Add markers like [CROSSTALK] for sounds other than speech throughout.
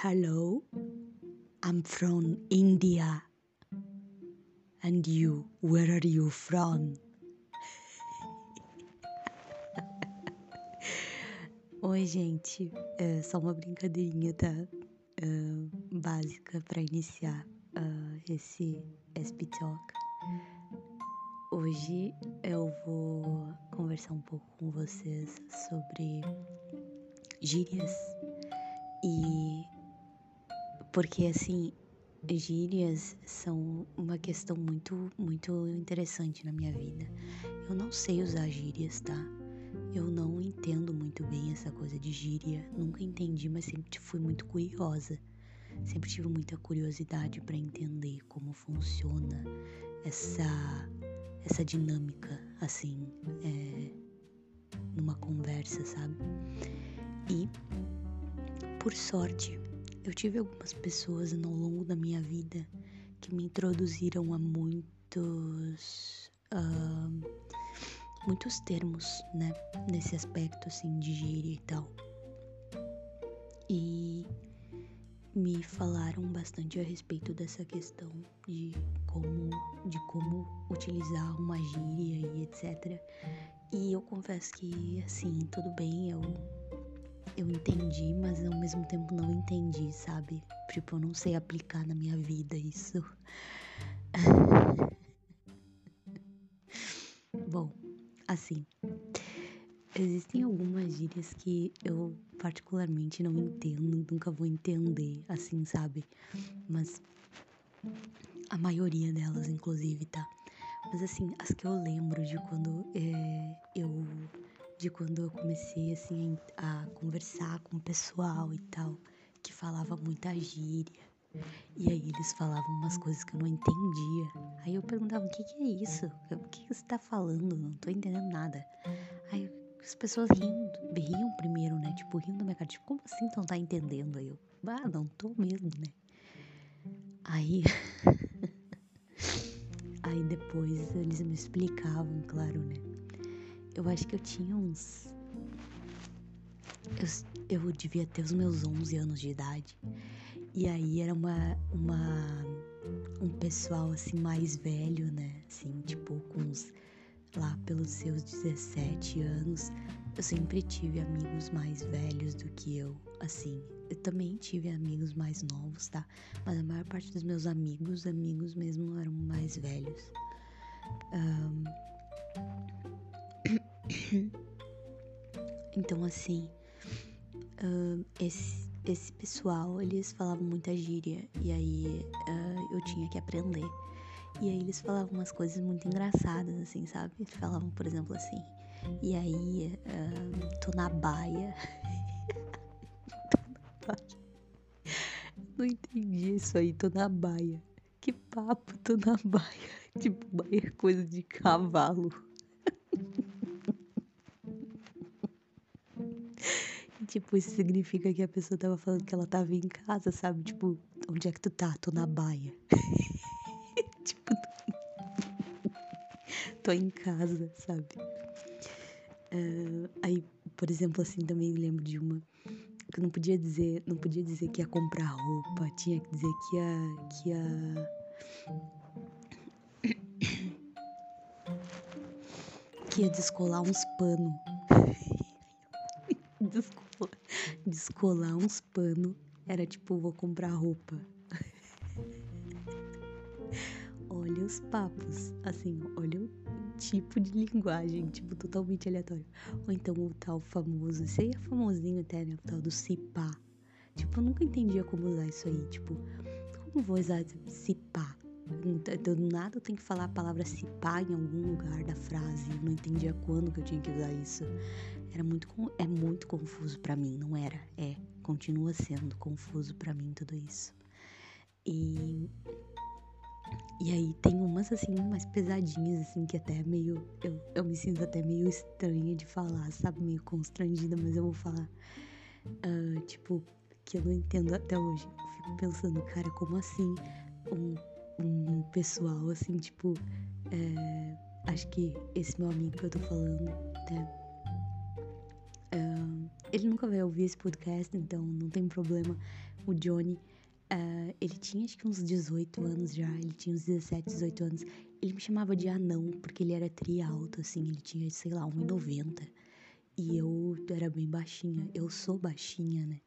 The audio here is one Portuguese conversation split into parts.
Hello, I'm from India. And you, where are you from? [LAUGHS] Oi, gente. É só uma brincadeirinha, tá? Uh, básica para iniciar uh, esse SP Talk. Hoje eu vou conversar um pouco com vocês sobre gírias e porque assim gírias são uma questão muito muito interessante na minha vida. Eu não sei usar gírias, tá? Eu não entendo muito bem essa coisa de gíria, nunca entendi, mas sempre fui muito curiosa. Sempre tive muita curiosidade para entender como funciona essa essa dinâmica assim, é, numa conversa, sabe? E por sorte, eu tive algumas pessoas ao longo da minha vida que me introduziram a muitos uh, muitos termos, né, nesse aspecto assim de gíria e tal. E me falaram bastante a respeito dessa questão de como de como utilizar uma gíria e etc. E eu confesso que assim, tudo bem, eu eu entendi, mas ao mesmo tempo não entendi, sabe? Tipo, eu não sei aplicar na minha vida isso. [LAUGHS] Bom, assim, existem algumas gírias que eu particularmente não entendo, nunca vou entender, assim, sabe? Mas a maioria delas, inclusive, tá? Mas assim, as que eu lembro de quando é, eu de quando eu comecei assim a conversar com o pessoal e tal, que falava muita gíria. E aí eles falavam umas coisas que eu não entendia. Aí eu perguntava, o que, que é isso? O que, que você tá falando? Não tô entendendo nada. Aí as pessoas riam, riam primeiro, né? Tipo, riam da minha cara. Tipo, como assim não tá entendendo? Aí eu, ah, não tô mesmo, né? Aí. [LAUGHS] aí depois eles me explicavam, claro, né? Eu acho que eu tinha uns. Eu, eu devia ter os meus 11 anos de idade. E aí era uma, uma. Um pessoal assim mais velho, né? Assim, tipo, com uns. Lá pelos seus 17 anos. Eu sempre tive amigos mais velhos do que eu. Assim, eu também tive amigos mais novos, tá? Mas a maior parte dos meus amigos, amigos mesmo, eram mais velhos. Um, [LAUGHS] então, assim, uh, esse, esse pessoal, eles falavam muita gíria e aí uh, eu tinha que aprender. E aí eles falavam umas coisas muito engraçadas, assim, sabe? Eles falavam, por exemplo, assim, e aí, uh, tô na baia. tô na baia. Não entendi isso aí, tô na baia. Que papo, tô na baia. [LAUGHS] Tipo, baia é coisa de cavalo. Tipo, isso significa que a pessoa tava falando que ela tava em casa, sabe? Tipo, onde é que tu tá? Tô na baia. [LAUGHS] tipo, tô em casa, sabe? Uh, aí, por exemplo, assim, também lembro de uma que não podia dizer, não podia dizer que ia comprar roupa, tinha que dizer que ia, que ia [COUGHS] que ia descolar uns panos. [LAUGHS] Descolar, uns panos. Era tipo, vou comprar roupa. [LAUGHS] olha os papos. Assim, olha o tipo de linguagem, tipo, totalmente aleatório. Ou então o tal famoso, esse aí é famosinho até, né? O tal do cipá. Tipo, eu nunca entendia como usar isso aí. Tipo, como vou usar cipá? Do nada eu tenho que falar a palavra se pá em algum lugar da frase. Eu não entendia quando que eu tinha que usar isso. Era muito é muito confuso para mim, não era? É, continua sendo confuso para mim tudo isso. E e aí tem umas assim mais pesadinhas assim que até meio eu, eu me sinto até meio estranha de falar, sabe, meio constrangida, mas eu vou falar uh, tipo que eu não entendo até hoje. Eu fico pensando, cara, como assim um um pessoal, assim, tipo. É, acho que esse meu amigo que eu tô falando, né? Ele nunca vai ouvir esse podcast, então não tem problema. O Johnny, uh, ele tinha acho que uns 18 anos já, ele tinha uns 17, 18 anos. Ele me chamava de anão, porque ele era tri alto, assim, ele tinha, sei lá, 1,90. E eu era bem baixinha. Eu sou baixinha, né?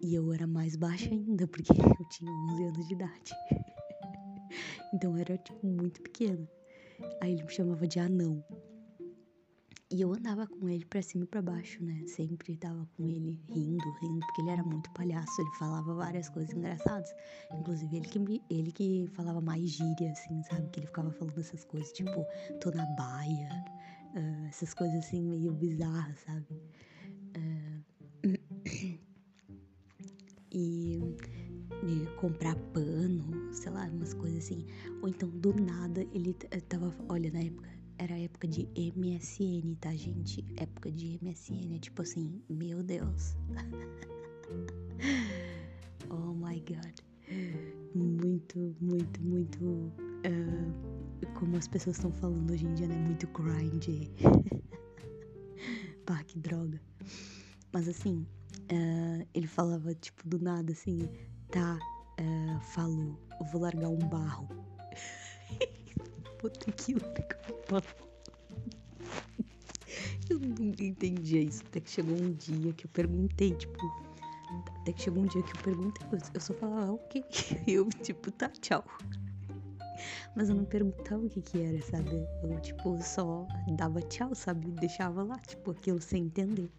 E eu era mais baixa ainda, porque [LAUGHS] eu tinha 11 anos de idade. [LAUGHS] então eu era, tipo, muito pequena. Aí ele me chamava de anão. E eu andava com ele pra cima e pra baixo, né? Sempre tava com ele rindo, rindo, porque ele era muito palhaço, ele falava várias coisas engraçadas. Inclusive, ele que, ele que falava mais gíria, assim, sabe? Que ele ficava falando essas coisas, tipo, tô na baia, uh, essas coisas assim meio bizarras, sabe? Uh, [CLEARS THROAT] e, e, comprar pano, sei lá, umas coisas assim. Ou então, do nada, ele tava, olha, na época era época de MSN, tá, gente? Época de MSN, é tipo assim, meu Deus. [LAUGHS] oh my god. Muito, muito, muito. Uh, como as pessoas estão falando hoje em dia, né? Muito grind. [LAUGHS] Pá, que droga. Mas assim, uh, ele falava, tipo, do nada, assim, tá, uh, falou, vou largar um barro [LAUGHS] puta que pariu. Eu nunca entendia isso. Até que chegou um dia que eu perguntei, tipo. Até que chegou um dia que eu perguntei, eu só falava, ah, ok. [LAUGHS] Eu, tipo, tá, tchau. Mas eu não perguntava o que que era, sabe? Eu, tipo, só dava tchau, sabe? Deixava lá, tipo, aquilo sem entender.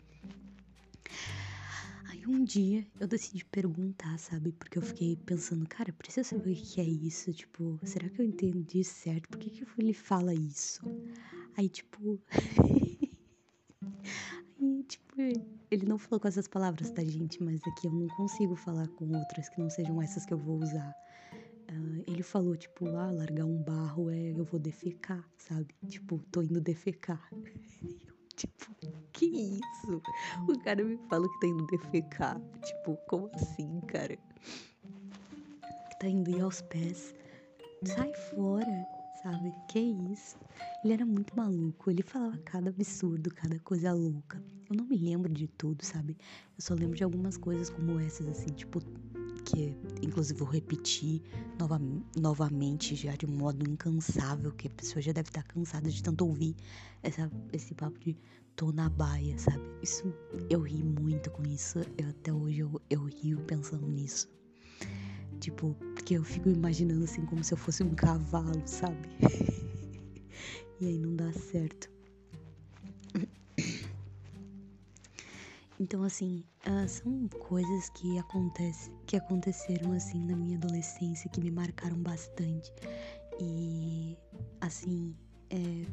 Um dia eu decidi perguntar, sabe? Porque eu fiquei pensando, cara, preciso saber o que é isso. Tipo, será que eu entendi certo? Por que, que ele fala isso? Aí, tipo. [LAUGHS] Aí, tipo, ele não falou com essas palavras, tá, gente? Mas aqui eu não consigo falar com outras que não sejam essas que eu vou usar. Uh, ele falou, tipo, ah, largar um barro é eu vou defecar, sabe? Tipo, tô indo defecar. Tipo, que isso? O cara me fala que tá indo defecar. Tipo, como assim, cara? Que tá indo ir aos pés. Sai fora, sabe? Que isso? Ele era muito maluco. Ele falava cada absurdo, cada coisa louca. Eu não me lembro de tudo, sabe? Eu só lembro de algumas coisas como essas, assim, tipo, que inclusive vou repetir nova, novamente já de um modo incansável, que a pessoa já deve estar cansada de tanto ouvir essa, esse papo de tô na baia, sabe? Isso eu ri muito com isso. Eu, até hoje eu, eu rio pensando nisso. Tipo, porque eu fico imaginando assim como se eu fosse um cavalo, sabe? [LAUGHS] e aí não dá certo. [COUGHS] Então, assim, uh, são coisas que, acontece, que aconteceram, assim, na minha adolescência, que me marcaram bastante. E, assim, é,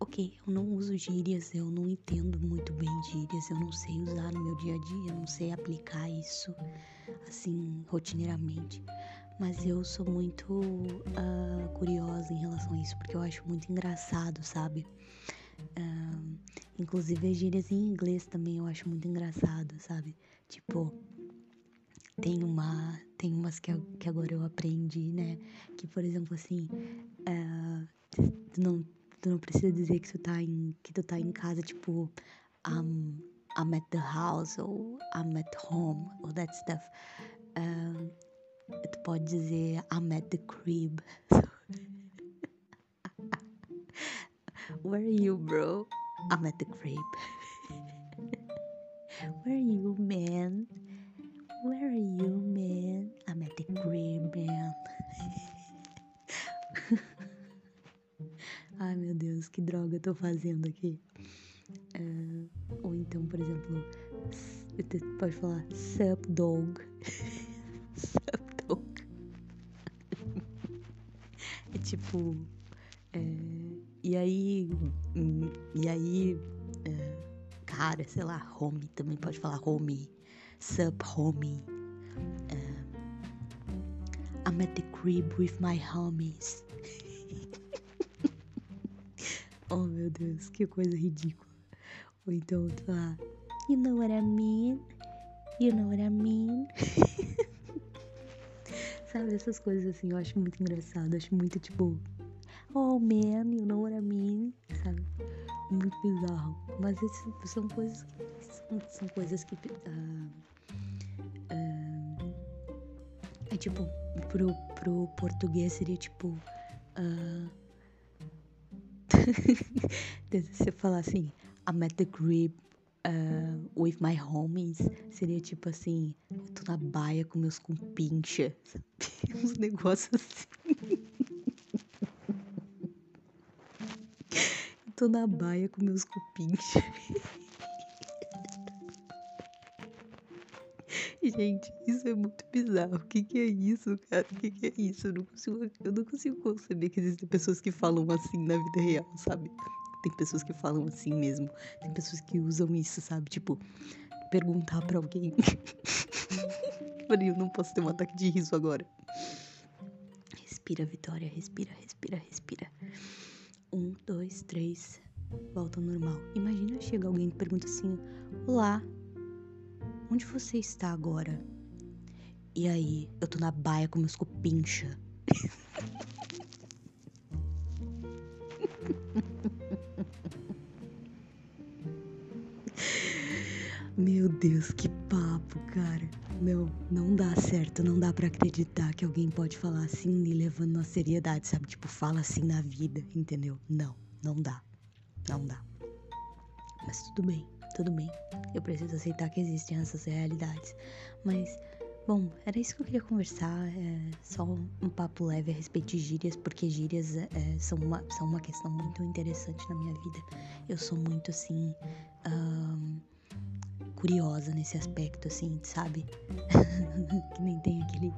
ok, eu não uso gírias, eu não entendo muito bem gírias, eu não sei usar no meu dia a dia, não sei aplicar isso, assim, rotineiramente. Mas eu sou muito uh, curiosa em relação a isso, porque eu acho muito engraçado, sabe? Uh, inclusive as gírias em inglês também eu acho muito engraçado, sabe? Tipo, tem uma tem umas que, que agora eu aprendi, né? Que por exemplo assim, uh, tu, não, tu não precisa dizer que tu tá em que tu tá em casa, tipo I'm, I'm at the house ou I'm at home or that stuff. Uh, tu pode dizer I'm at the crib. [LAUGHS] Where are you, bro? I'm at the crib. [LAUGHS] Where are you, man? Where are you, man? I'm at the crib, man. [LAUGHS] Ai, meu Deus, que droga eu tô fazendo aqui. Uh, ou então, por exemplo, pode falar sup dog. [LAUGHS] sup dog. é tipo. E aí, e aí, é, cara, sei lá, home, também pode falar home, sup home. É, I'm at the crib with my homies. [LAUGHS] oh meu Deus, que coisa ridícula. Ou então, tu lá, you know what I mean? You know what I mean? [LAUGHS] Sabe, essas coisas assim, eu acho muito engraçado, acho muito tipo oh man, you know what I mean, sabe? muito bizarro. Mas isso são coisas são, são coisas que uh, uh, é tipo pro, pro português seria tipo [LAUGHS] uh, você falar assim I'm at the crib uh, with my homies seria tipo assim eu tô na baia com meus compincha [LAUGHS] uns negócios assim tô na baia com meus cupins. [LAUGHS] Gente, isso é muito bizarro. O que, que é isso, cara? O que, que é isso? Eu não, consigo, eu não consigo conceber que existem pessoas que falam assim na vida real, sabe? Tem pessoas que falam assim mesmo. Tem pessoas que usam isso, sabe? Tipo, perguntar pra alguém. [LAUGHS] eu não posso ter um ataque de riso agora. Respira, Vitória. Respira, respira, respira. Um, dois, três. Volta ao normal. Imagina chega alguém e pergunta assim: Olá, onde você está agora? E aí, eu tô na baia com meus cupincha. [LAUGHS] Meu Deus, que papo, cara. Não, não dá certo, não dá para acreditar que alguém pode falar assim e levando na seriedade, sabe? Tipo, fala assim na vida, entendeu? Não, não dá. Não dá. Mas tudo bem, tudo bem. Eu preciso aceitar que existem essas realidades. Mas, bom, era isso que eu queria conversar. É só um papo leve a respeito de gírias, porque gírias é, são, uma, são uma questão muito interessante na minha vida. Eu sou muito assim. Um, curiosa nesse aspecto, assim, sabe? [LAUGHS] que nem tem aquele,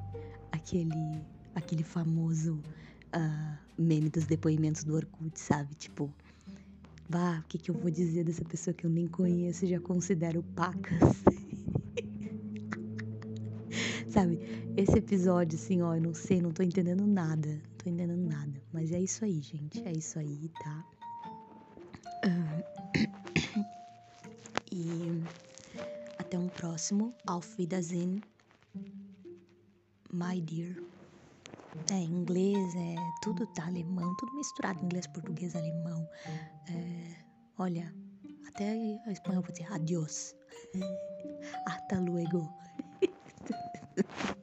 aquele, aquele famoso uh, meme dos depoimentos do Orkut, sabe? Tipo, vá, o que, que eu vou dizer dessa pessoa que eu nem conheço e já considero pacas? [LAUGHS] sabe? Esse episódio, assim, ó, eu não sei, não tô entendendo nada, não tô entendendo nada. Mas é isso aí, gente, é isso aí, tá? Uh, [COUGHS] e até um próximo. Auf Wiedersehen, my dear. É, inglês, é tudo tá alemão, tudo misturado, inglês, português, alemão. É, olha, até a espanhol vou dizer adiós. [LAUGHS] Hasta luego. [LAUGHS]